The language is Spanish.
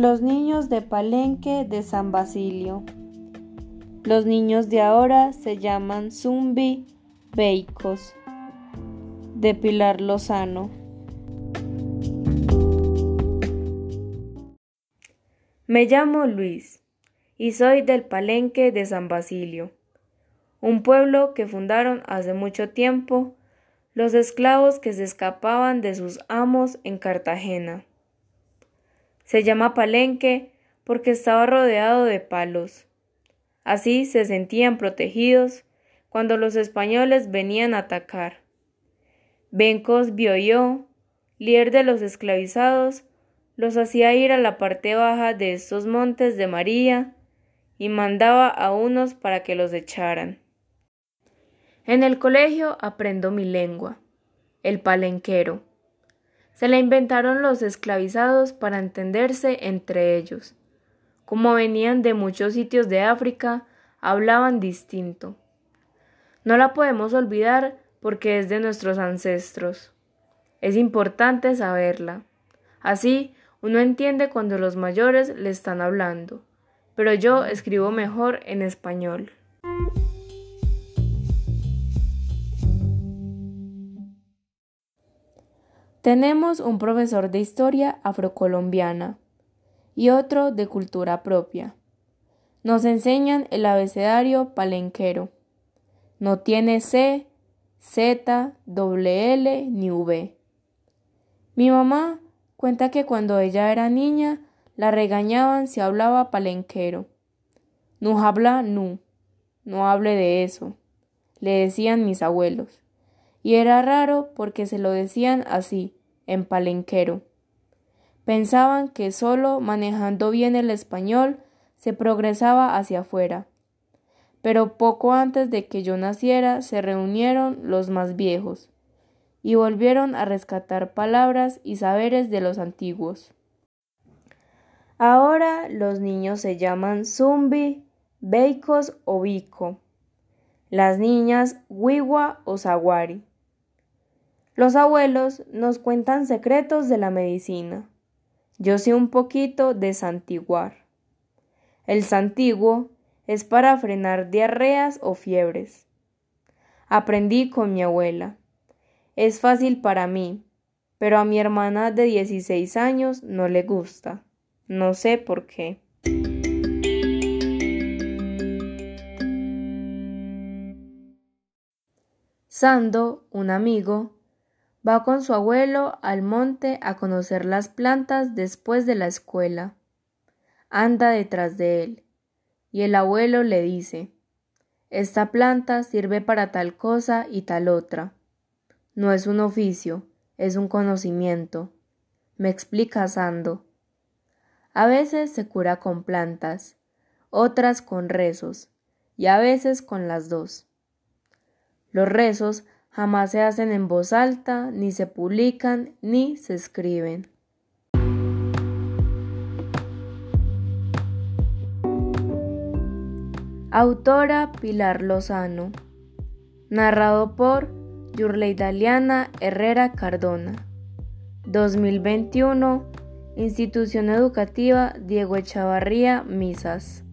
Los niños de Palenque de San Basilio. Los niños de ahora se llaman Zumbi Beicos de Pilar Lozano. Me llamo Luis y soy del Palenque de San Basilio, un pueblo que fundaron hace mucho tiempo los esclavos que se escapaban de sus amos en Cartagena. Se llama Palenque porque estaba rodeado de palos. Así se sentían protegidos cuando los españoles venían a atacar. Bencos Bioyo, líder de los esclavizados, los hacía ir a la parte baja de estos montes de María y mandaba a unos para que los echaran. En el colegio aprendo mi lengua, el palenquero. Se la inventaron los esclavizados para entenderse entre ellos. Como venían de muchos sitios de África, hablaban distinto. No la podemos olvidar porque es de nuestros ancestros. Es importante saberla. Así uno entiende cuando los mayores le están hablando, pero yo escribo mejor en español. Tenemos un profesor de historia afrocolombiana y otro de cultura propia. Nos enseñan el abecedario palenquero. No tiene C, Z, L ni V. Mi mamá cuenta que cuando ella era niña la regañaban si hablaba palenquero. No habla nu, no hable de eso, le decían mis abuelos y era raro porque se lo decían así, en palenquero. Pensaban que solo manejando bien el español se progresaba hacia afuera. Pero poco antes de que yo naciera se reunieron los más viejos y volvieron a rescatar palabras y saberes de los antiguos. Ahora los niños se llaman zumbi, beicos o bico. Las niñas wiwa o zaguari. Los abuelos nos cuentan secretos de la medicina. Yo sé un poquito de santiguar. El santiguo es para frenar diarreas o fiebres. Aprendí con mi abuela. Es fácil para mí, pero a mi hermana de 16 años no le gusta. No sé por qué. Sando, un amigo, Va con su abuelo al monte a conocer las plantas después de la escuela. Anda detrás de él, y el abuelo le dice Esta planta sirve para tal cosa y tal otra. No es un oficio, es un conocimiento. Me explica Sando. A veces se cura con plantas, otras con rezos, y a veces con las dos. Los rezos jamás se hacen en voz alta, ni se publican, ni se escriben. Autora Pilar Lozano. Narrado por Yurleidaliana Herrera Cardona. 2021. Institución Educativa Diego Echavarría Misas.